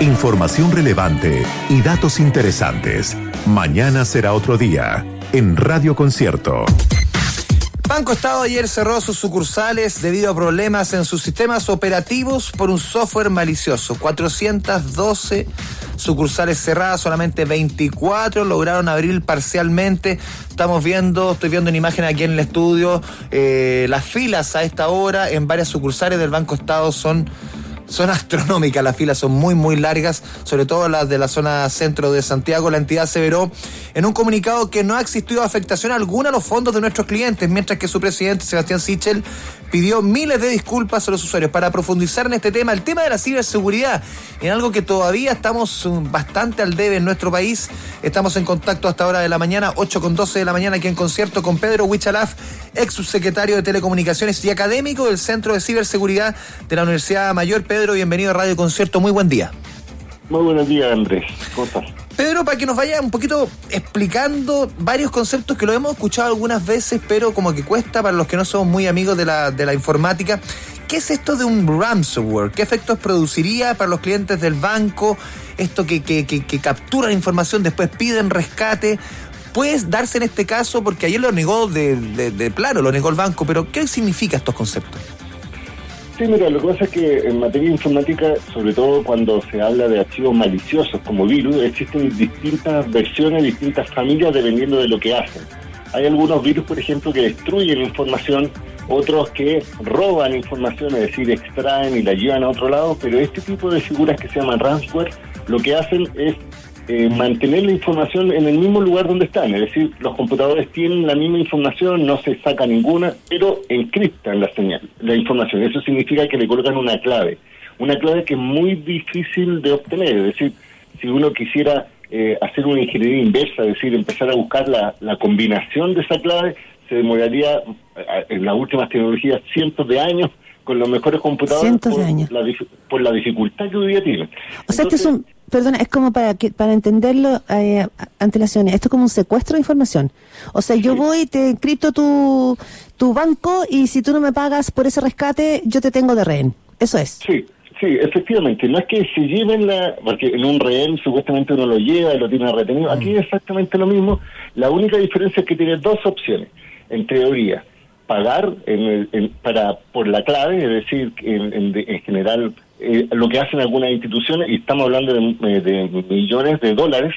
Información relevante y datos interesantes. Mañana será otro día en Radio Concierto. Banco Estado ayer cerró sus sucursales debido a problemas en sus sistemas operativos por un software malicioso. 412 sucursales cerradas, solamente 24 lograron abrir parcialmente. Estamos viendo, estoy viendo una imagen aquí en el estudio, eh, las filas a esta hora en varias sucursales del Banco Estado son son astronómicas, las filas son muy, muy largas, sobre todo las de la zona centro de Santiago. La entidad aseveró en un comunicado que no ha existido afectación alguna a los fondos de nuestros clientes, mientras que su presidente, Sebastián Sichel, pidió miles de disculpas a los usuarios. Para profundizar en este tema, el tema de la ciberseguridad, en algo que todavía estamos um, bastante al debe en nuestro país, estamos en contacto hasta hora de la mañana, 8 con 12 de la mañana, aquí en concierto con Pedro Huichalaf, ex subsecretario de Telecomunicaciones y académico del Centro de Ciberseguridad de la Universidad Mayor. Pedro, bienvenido a Radio Concierto, muy buen día. Muy buenos días, Andrés. ¿Cómo estás? Pedro, para que nos vaya un poquito explicando varios conceptos que lo hemos escuchado algunas veces, pero como que cuesta para los que no somos muy amigos de la, de la informática. ¿Qué es esto de un ransomware? ¿Qué efectos produciría para los clientes del banco? Esto que, que, que, que capturan información, después piden rescate. ¿Puede darse en este caso? Porque ayer lo negó de, de, de plano, lo negó el banco, pero ¿qué significa estos conceptos? Sí, mira, lo que pasa es que en materia informática, sobre todo cuando se habla de archivos maliciosos como virus, existen distintas versiones, distintas familias dependiendo de lo que hacen. Hay algunos virus, por ejemplo, que destruyen información, otros que roban información, es decir, extraen y la llevan a otro lado, pero este tipo de figuras que se llaman ransomware, lo que hacen es eh, mantener la información en el mismo lugar donde están. Es decir, los computadores tienen la misma información, no se saca ninguna, pero encriptan la señal, la información. Eso significa que le colocan una clave. Una clave que es muy difícil de obtener. Es decir, si uno quisiera eh, hacer una ingeniería inversa, es decir, empezar a buscar la, la combinación de esa clave, se demoraría eh, en las últimas tecnologías cientos de años con los mejores computadores Cientos de por, años. La, por la dificultad que hoy día tienen. O sea, este es un, perdona, es como para que para entenderlo eh, antelaciones, esto es como un secuestro de información. O sea, yo voy y te encripto tu, tu banco y si tú no me pagas por ese rescate, yo te tengo de rehén. Eso es. Sí, sí, efectivamente. No es que se lleven la. Porque en un rehén supuestamente uno lo lleva y lo tiene retenido. Aquí es exactamente lo mismo. La única diferencia es que tiene dos opciones, en teoría. Pagar en el- en- para por la clave, es decir, en, en- en general, eh, lo que hacen algunas instituciones, y estamos hablando de, eh, de millones de dólares,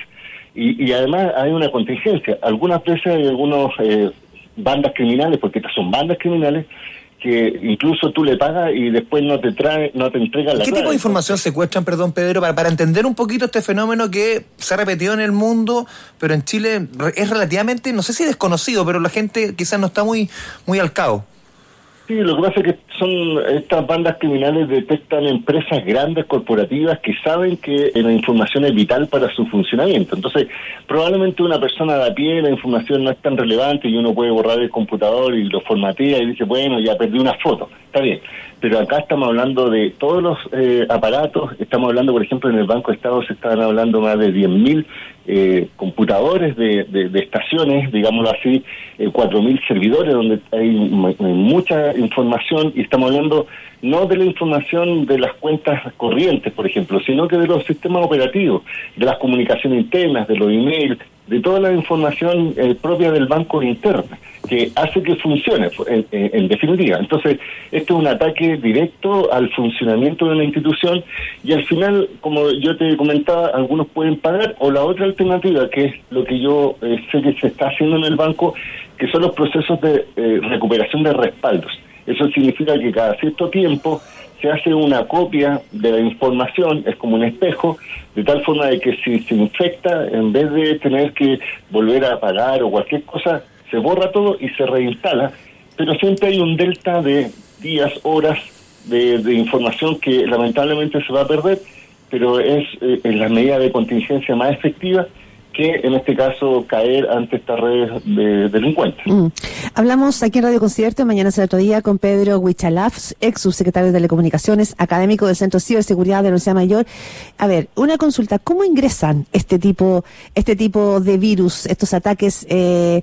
y, y además hay una contingencia. Algunas veces hay algunos eh, bandas criminales, porque estas son bandas criminales, que incluso tú le pagas y después no te trae, no te entrega la ¿Qué clave. tipo de información secuestran, perdón, Pedro, para, para entender un poquito este fenómeno que se ha repetido en el mundo, pero en Chile es relativamente, no sé si desconocido, pero la gente quizás no está muy, muy al cabo? Sí, lo que pasa es que son estas bandas criminales detectan empresas grandes, corporativas, que saben que la información es vital para su funcionamiento. Entonces, probablemente una persona de a pie, la información no es tan relevante y uno puede borrar el computador y lo formatea y dice, bueno, ya perdí una foto. Está bien. Pero acá estamos hablando de todos los eh, aparatos, estamos hablando, por ejemplo, en el Banco de Estado se estaban hablando más de 10.000 eh, computadores de, de- estaciones, digámoslo así, eh, 4.000 servidores donde hay mu- mucha información y estamos hablando no de la información de las cuentas corrientes, por ejemplo, sino que de los sistemas operativos, de las comunicaciones internas, de los emails, de toda la información eh, propia del banco interna, que hace que funcione, en, en- definitiva. Entonces, esto es un ataque directo al funcionamiento de una institución y al final, como yo te comentaba, algunos pueden pagar o la otra alternativa, que es lo que yo eh, sé que se está haciendo en el banco, que son los procesos de eh, recuperación de respaldos. Eso significa que cada cierto tiempo se hace una copia de la información, es como un espejo, de tal forma de que si se infecta, en vez de tener que volver a pagar o cualquier cosa, se borra todo y se reinstala, pero siempre hay un delta de días, horas de, información que lamentablemente se va a perder, pero es eh, la medida de contingencia más efectiva que en este caso caer ante estas redes de delincuentes. Mm. Hablamos aquí en Radio Concierto, mañana será otro día, con Pedro Huichalaf, ex subsecretario de Telecomunicaciones, académico del Centro de Ciberseguridad de la Universidad Mayor. A ver, una consulta, ¿cómo ingresan este tipo, este tipo de virus, estos ataques? Eh,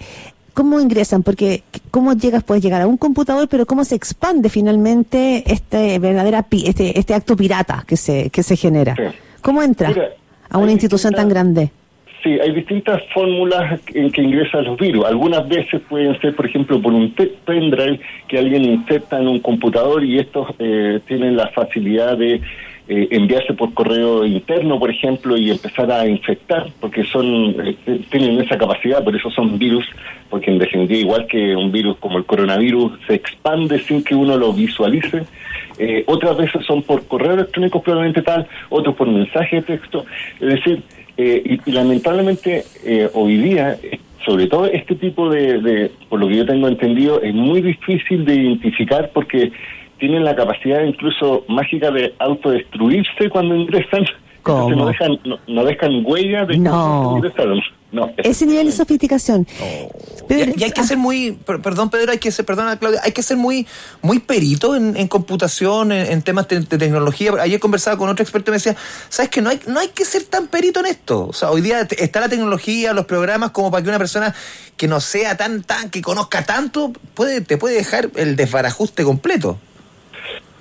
¿Cómo ingresan? Porque cómo llegas, puedes llegar a un computador, pero cómo se expande finalmente este verdadera este, este acto pirata que se, que se genera. Sí. ¿Cómo entra a una institución tan grande? Sí, hay distintas fórmulas en que ingresan los virus. Algunas veces pueden ser, por ejemplo, por un pendrive que alguien inserta en un computador y estos eh, tienen la facilidad de eh, enviarse por correo interno, por ejemplo, y empezar a infectar, porque son eh, tienen esa capacidad, por eso son virus, porque en definitiva, igual que un virus como el coronavirus, se expande sin que uno lo visualice. otras veces son por correo electrónico probablemente tal, otros por mensaje de texto. Es decir, eh, y, lamentablemente eh, hoy día, sobre todo este tipo de, por lo que yo tengo entendido, es muy difícil de identificar porque tienen la capacidad incluso mágica de autodestruirse cuando ingresan. no dejan, no, dejan huella de no. que ingresaron. No, ese nivel de sofisticación. y, hay que ser muy, perdón Pedro, hay que ser, perdona Claudia, hay que ser muy, muy perito en, computación, en, temas de, tecnología. Ayer conversaba con otro experto y me decía, sabes que no hay, no hay que ser tan perito en esto. O sea, hoy día está la tecnología, los programas, como para que una persona que no sea tan, tan, que conozca tanto, puede, te puede dejar el desbarajuste completo.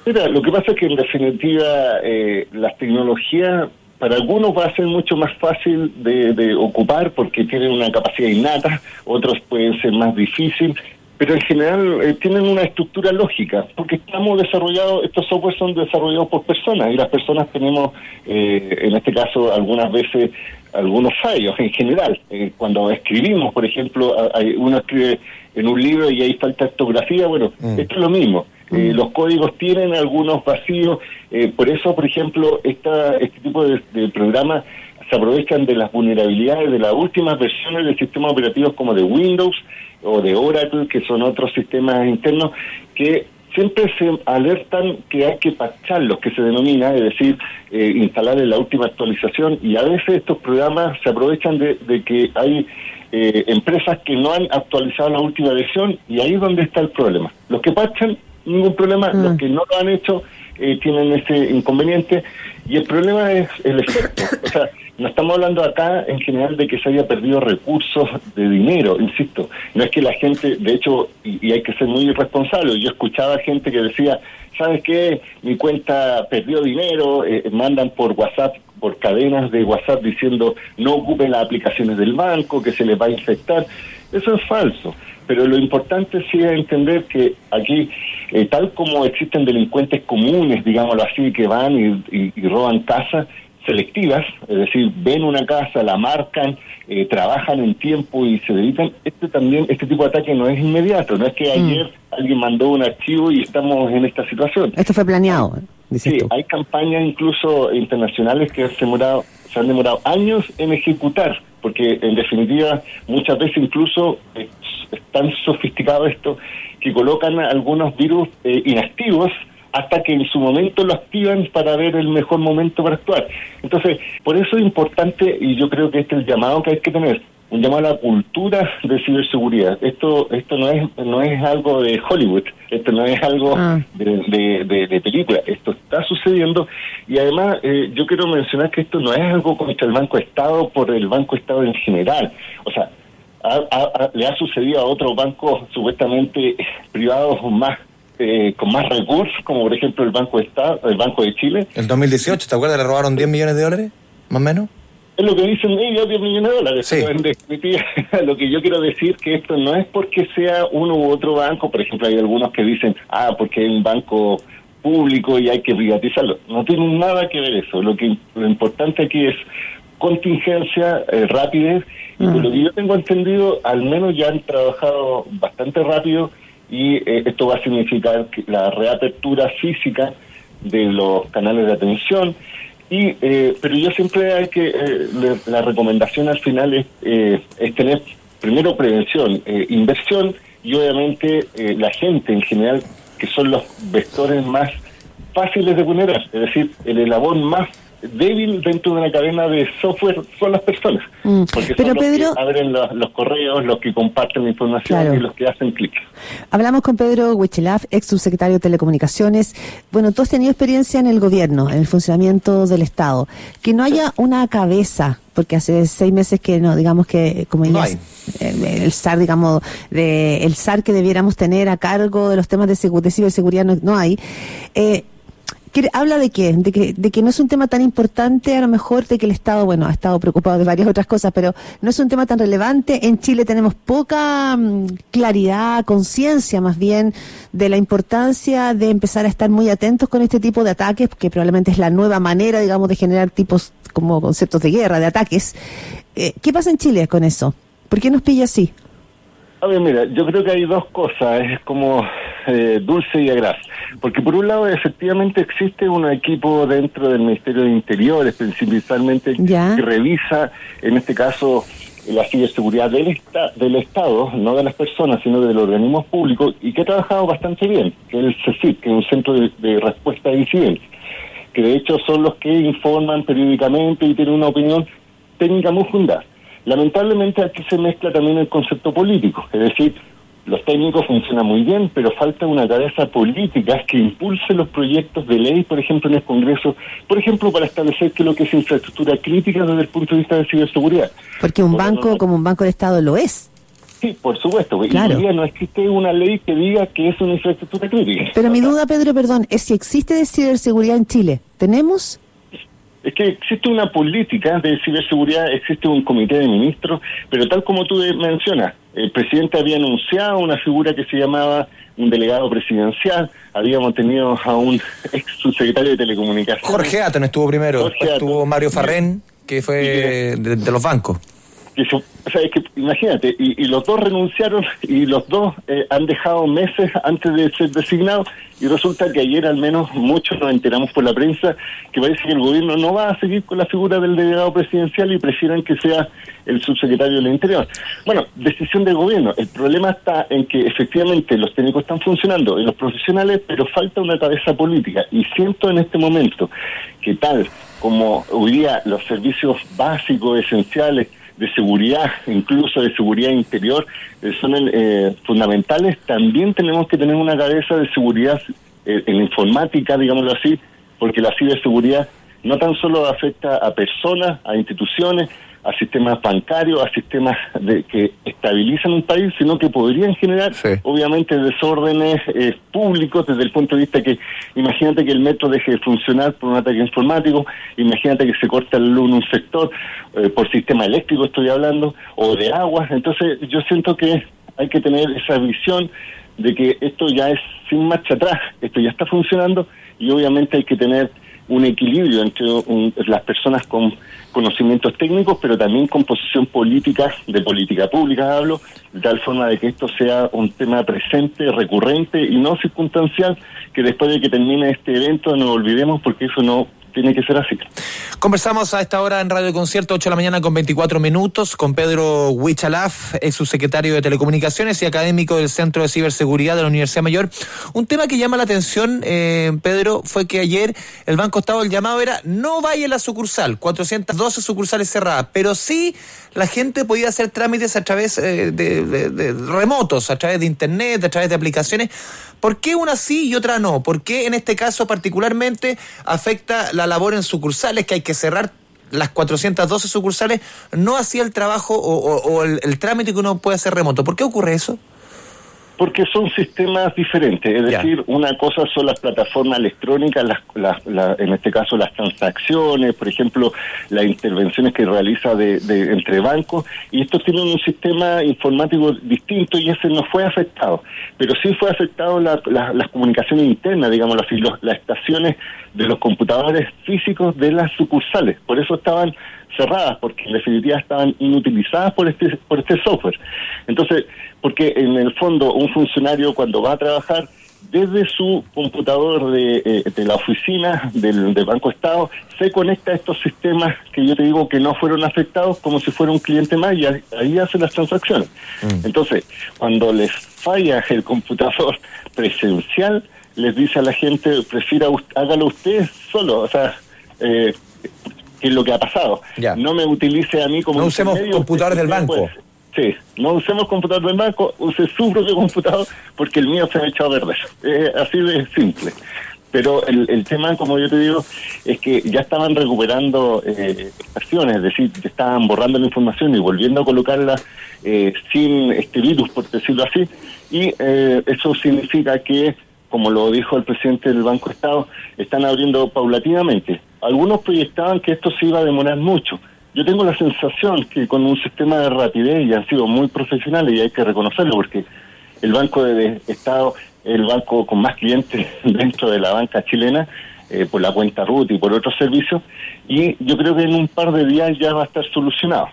Mira, lo que pasa es que en definitiva eh, las tecnologías para algunos va a ser mucho más fácil de, ocupar porque tienen una capacidad innata, otros pueden ser más difícil, pero en general eh, tienen una estructura lógica, porque estamos desarrollados, estos softwares son desarrollados por personas y las personas tenemos, eh, en este caso, algunas veces algunos fallos en general. Eh, cuando escribimos, por ejemplo, hay, uno escribe en un libro y hay falta de ortografía, bueno, mm. esto es lo mismo. Eh, los códigos tienen algunos vacíos, eh, por eso, por ejemplo, esta, este tipo de, programas se aprovechan de las vulnerabilidades de las últimas versiones de sistemas operativos como de Windows o de Oracle, que son otros sistemas internos, que siempre se alertan que hay que pacharlos, que se denomina, es decir, eh, instalar en la última actualización, y a veces estos programas se aprovechan de, que hay empresas que no han actualizado la última versión, y ahí es donde está el problema. Los que pachan ningún problema. Los mm. que no lo han hecho eh, tienen ese inconveniente y el problema es el efecto. O sea, no estamos hablando acá en general de que se haya perdido recursos de dinero, insisto. No es que la gente, de hecho, y, hay que ser muy responsable. Yo escuchaba gente que decía, ¿sabes qué? Mi cuenta perdió dinero, eh, mandan por WhatsApp por cadenas de WhatsApp diciendo no ocupen las aplicaciones del banco, que se les va a infectar. Eso es falso. Pero lo importante sí es entender que aquí, eh, tal como existen delincuentes comunes, digámoslo así, que van y, roban casas selectivas, es decir, ven una casa, la marcan, eh, trabajan en tiempo y se dedican, este también, este tipo de ataque no es inmediato, no es que mm. ayer alguien mandó un archivo y estamos en esta situación. Esto fue planeado. Sí, hay campañas incluso internacionales que se, demorado, se han demorado años en ejecutar, porque en definitiva muchas veces incluso eh, es tan sofisticado esto que colocan algunos virus eh, inactivos hasta que en su momento lo activan para ver el mejor momento para actuar. Entonces, por eso es importante, y yo creo que este es el llamado que hay que tener, un llamado a la cultura de ciberseguridad. Esto esto no es no es algo de Hollywood, esto no es algo ah. de, de, película, esto está sucediendo y además eh, yo quiero mencionar que esto no es algo contra el Banco Estado por el Banco Estado en general. O sea, le ha sucedido a otros bancos supuestamente privados más eh, con más recursos, como por ejemplo el Banco de Estado, el Banco de Chile. El 2018, ¿te acuerdas? Le robaron 10 millones de dólares, más o menos. Es lo que dicen ellos, 10 millones de dólares. En definitiva, lo que yo quiero decir que esto no es porque sea uno u otro banco, por ejemplo, hay algunos que dicen, ah, porque hay un banco público y hay que privatizarlo. No tiene nada que ver eso. Lo que lo importante aquí es contingencia, eh, y por lo que yo tengo entendido, al menos ya han trabajado bastante rápido y eh, esto va a significar la reapertura física de los canales de atención, y, eh, pero yo siempre hay que, eh, la recomendación al final es, eh, es tener primero prevención, inversión y obviamente la gente en general, que son los vectores más fáciles de vulnerar, es decir, el eslabón más débil dentro de una cadena de software son las personas. Mm. Porque son los que abren los, correos, los que comparten la información y los que hacen clic. Hablamos con Pedro Huichelaf, ex subsecretario de Telecomunicaciones. Bueno, tú has tenido experiencia en el gobierno, en el funcionamiento del Estado. Que no haya una cabeza porque hace seis meses que no, digamos que como ya el, SAR, digamos, de, el SAR que debiéramos tener a cargo de los temas de, de ciberseguridad no, no hay. Eh, ¿Habla de qué? De que, de que no es un tema tan importante, a lo mejor, de que el Estado, bueno, ha estado preocupado de varias otras cosas, pero no es un tema tan relevante. En Chile tenemos poca mm, claridad, conciencia más bien, de la importancia de empezar a estar muy atentos con este tipo de ataques, que probablemente es la nueva manera, digamos, de generar tipos como conceptos de guerra, de ataques. Eh, ¿Qué pasa en Chile con eso? ¿Por qué nos pilla así? A ver, mira, yo creo que hay dos cosas, es como eh, dulce y agraz. Porque por un lado, efectivamente existe un equipo dentro del Ministerio de Interiores, principalmente, que revisa, en este caso, la ciberseguridad del, del Estado, no de las personas, sino de los organismos públicos, y que ha trabajado bastante bien, que es el CECIP, que es un centro de, de respuesta a incidencias, que de hecho son los que informan periódicamente y tienen una opinión técnica muy fundada. Lamentablemente aquí se mezcla también el concepto político, es decir, los técnicos funcionan muy bien, pero falta una cabeza política que impulse los proyectos de ley, por ejemplo, en el Congreso, por ejemplo, para establecer qué es lo que es infraestructura crítica desde el punto de vista de ciberseguridad. Porque un banco como un banco de Estado lo es. Sí, por supuesto. Claro. Y no existe una ley que diga que es una infraestructura crítica. Pero mi duda, Pedro, perdón, es si existe de ciberseguridad en Chile. ¿Tenemos? Es que existe una política de ciberseguridad, existe un comité de ministros, pero tal como tú mencionas, el presidente había anunciado una figura que se llamaba un delegado presidencial, habíamos tenido a un ex subsecretario de telecomunicaciones. Jorge Aten estuvo primero, estuvo Mario Farrén, que fue de los bancos o sea, es que imagínate, y, los dos renunciaron y los dos eh, han dejado meses antes de ser designados y resulta que ayer al menos muchos nos enteramos por la prensa que parece que el gobierno no va a seguir con la figura del delegado presidencial y prefieren que sea el subsecretario del Interior. Bueno, decisión del gobierno. El problema está en que efectivamente los técnicos están funcionando y los profesionales, pero falta una cabeza política y siento en este momento que tal como hoy día los servicios básicos, esenciales, de seguridad, incluso de seguridad interior, eh, son eh, fundamentales. También tenemos que tener una cabeza de seguridad eh, en informática, digámoslo así, porque la ciberseguridad no tan solo afecta a personas, a instituciones, a sistemas bancarios, a sistemas de, que estabilizan un país, sino que podrían generar, obviamente, desórdenes eh, públicos desde el punto de vista que, imagínate que el metro deje de funcionar por un ataque informático, imagínate que se corta la luz en un sector, eh, por sistema eléctrico estoy hablando, o de aguas. Entonces, yo siento que hay que tener esa visión de que esto ya es sin marcha atrás, esto ya está funcionando y obviamente hay que tener un equilibrio entre las personas con conocimientos técnicos, pero también con posición política, de política pública hablo, de tal forma de que esto sea un tema presente, recurrente y no circunstancial, que después de que termine este evento no olvidemos porque eso no tiene que ser así. Conversamos a esta hora en Radio Concierto, 8 de la mañana con 24 minutos, con Pedro Huichalaf, ex subsecretario de Telecomunicaciones y académico del Centro de Ciberseguridad de la Universidad Mayor. Un tema que llama la atención, eh, Pedro, fue que ayer el Banco Estado, el llamado era no vaya la sucursal, 412 sucursales cerradas, pero sí la gente podía hacer trámites a través eh, de, remotos, a través de Internet, a través de aplicaciones. ¿Por qué una sí y otra no? ¿Por qué en este caso particularmente afecta la labor en sucursales, que hay que cerrar las 412 sucursales, no hacía el trabajo o, el trámite que uno puede hacer remoto? ¿Por qué ocurre eso? Porque son sistemas diferentes, es decir, una cosa son las plataformas electrónicas, las, en este caso las transacciones, por ejemplo, las intervenciones que realiza de, entre bancos, y estos tienen un sistema informático distinto y ese no fue afectado, pero sí fue afectado las comunicaciones internas, digamos, las, las estaciones de los computadores físicos de las sucursales, por eso estaban cerradas, porque en definitiva estaban inutilizadas por este, por este software. Entonces, porque en el fondo un funcionario cuando va a trabajar desde su computador de, eh, de la oficina del, Banco Estado se conecta a estos sistemas que yo te digo que no fueron afectados como si fuera un cliente más y ahí hace las transacciones. Mm. Entonces, cuando les falla el computador presencial, les dice a la gente, prefiera hágalo usted solo, o sea, eh, que es lo que ha pasado. No me utilice a mí como... No usemos computadores del banco. Sí, no usemos computador del banco, use su propio computador porque el mío se ha echado verde. Es así de simple. Pero el, el tema, como yo te digo, es que ya estaban recuperando eh, acciones, es decir, estaban borrando la información y volviendo a colocarla eh, sin este virus, por decirlo así, y eh, eso significa que como lo dijo el presidente del Banco Estado, están abriendo paulatinamente. Algunos proyectaban que esto se iba a demorar mucho. Yo tengo la sensación que con un sistema de rapidez y han sido muy profesionales y hay que reconocerlo porque el Banco de Estado el banco con más clientes dentro de la banca chilena eh, por la cuenta RUT y por otros servicios y yo creo que en un par de días ya va a estar solucionado.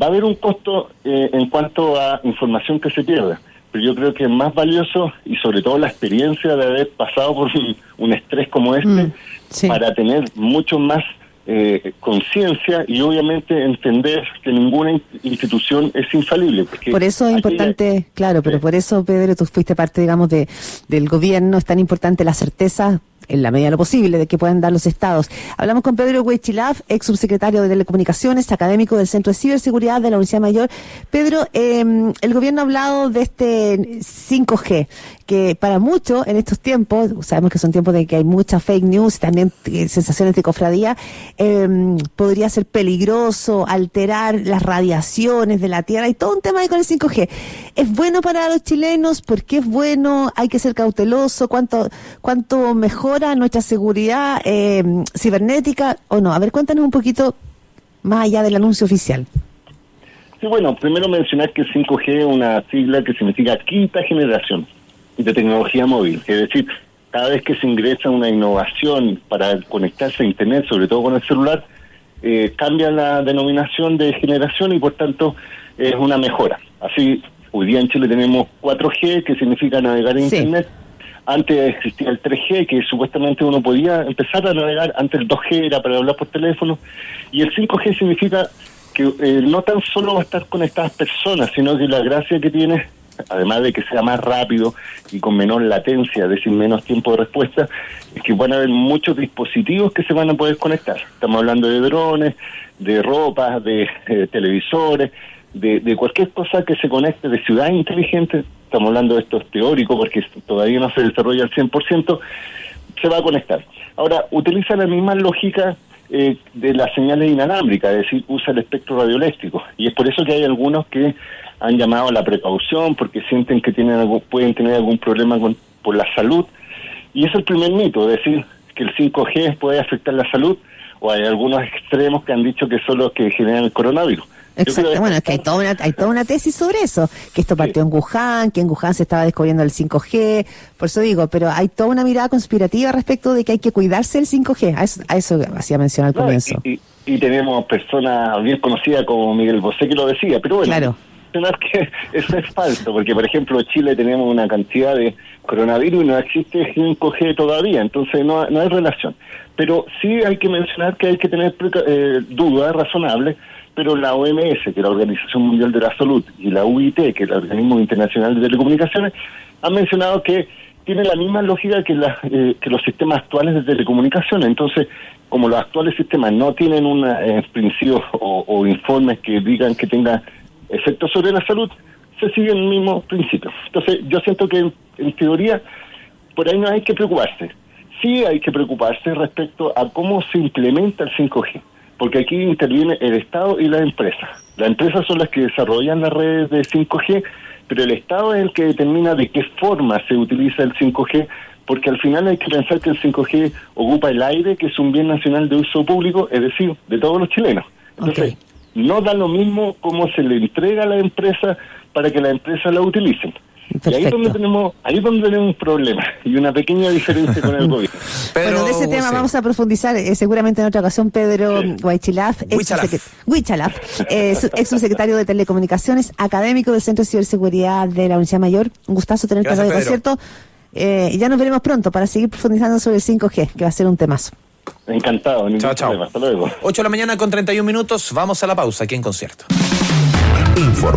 Va a haber un costo eh, en cuanto a información que se pierda, pero yo creo que es más valioso y sobre todo la experiencia de haber pasado por un, estrés como este mm, para tener mucho más eh, conciencia y obviamente entender que ninguna institución es infalible. por eso es importante, claro, pero por eso, Pedro, tú fuiste parte, digamos, de, del gobierno, es tan importante la certeza en la medida de lo posible, de que puedan dar los estados. Hablamos con Pedro Huichilaf, ex subsecretario de Telecomunicaciones, académico del Centro de Ciberseguridad de la Universidad Mayor. Pedro, em, el gobierno ha hablado de este 5G, que para muchos en estos tiempos, sabemos que son tiempos de que hay mucha fake news, también eh, sensaciones de cofradía, em, podría ser peligroso, alterar las radiaciones de la Tierra y todo un tema ahí con el 5G. ¿Es bueno para los chilenos? ¿Por qué es bueno? ¿Hay que ser cauteloso? ¿Cuánto, cuánto mejor nuestra seguridad eh, cibernética o no? A ver, cuéntanos un poquito más allá del anuncio oficial. Sí, bueno, primero mencionar que 5G es una sigla que significa quinta generación de tecnología móvil, es decir, cada vez que se ingresa una innovación para conectarse a Internet, sobre todo con el celular, eh, cambia la denominación de generación y por tanto es una mejora. Así, hoy día en Chile tenemos 4G, que significa navegar en Internet, antes existía el 3G, que supuestamente uno podía empezar a navegar, antes el 2G era para hablar por teléfono, y el 5G significa que eh, no tan solo va a estar conectadas personas, sino que la gracia que tiene, además de que sea más rápido y con menor latencia, es decir, menos tiempo de respuesta, es que van a haber muchos dispositivos que se van a poder conectar. Estamos hablando de drones, de ropas, de eh, televisores, de, de, cualquier cosa que se conecte de ciudad inteligente, estamos hablando de esto teórico porque todavía no se desarrolla al 100%, se va a conectar. Ahora, utiliza la misma lógica eh, de las señales inalámbricas, es decir, usa el espectro radioeléctrico. Y es por eso que hay algunos que han llamado a la precaución porque sienten que tienen algo, pueden tener algún problema con, por la salud. Y es el primer mito, es decir, que el 5G puede afectar la salud, o hay algunos extremos que han dicho que son los que generan el coronavirus. Exacto, bueno, es que hay toda, una, hay toda una tesis sobre eso, que esto partió en Wuhan, que en Wuhan se estaba descubriendo el 5G, por eso digo, pero hay toda una mirada conspirativa respecto de que hay que cuidarse del 5G, a eso, a eso hacía mención al comienzo. Y, tenemos personas bien conocidas como Miguel Bosé que lo decía, pero bueno, claro. que eso es falso, porque por ejemplo en Chile tenemos una cantidad de coronavirus y no existe 5G todavía, entonces no, no hay relación. Pero sí hay que mencionar que hay que tener eh, dudas razonables pero la OMS, que es la Organización Mundial de la Salud, y la UIT, que es el Organismo Internacional de Telecomunicaciones, han mencionado que tiene la misma lógica que, eh, que los sistemas actuales de telecomunicaciones. Entonces, como los actuales sistemas no tienen un eh, principio o, informes que digan que tenga efectos sobre la salud, se sigue el mismo principio. Entonces, yo siento que en teoría por ahí no hay que preocuparse. Sí hay que preocuparse respecto a cómo se implementa el 5G porque aquí interviene el Estado y la empresa. Las empresas son las que desarrollan las redes de 5G, pero el Estado es el que determina de qué forma se utiliza el 5G, porque al final hay que pensar que el 5G ocupa el aire, que es un bien nacional de uso público, es decir, de todos los chilenos. Entonces, no da lo mismo cómo se le entrega a la empresa para que la empresa la utilicen. Y ahí es donde tenemos, ahí donde tenemos un problema y una pequeña diferencia con el gobierno. bueno, de ese tema vamos a profundizar eh, seguramente en otra ocasión. Pedro Guaychilaf, ex, eh, ex subsecretario de Telecomunicaciones, académico del Centro de Ciberseguridad de la Universidad Mayor. Un gustazo tenerte en el concierto. Eh, ya nos veremos pronto para seguir profundizando sobre el 5G, que va a ser un temazo. Encantado. Chao, chao. Hasta luego. 8 de la mañana con 31 minutos. Vamos a la pausa aquí en concierto. Informa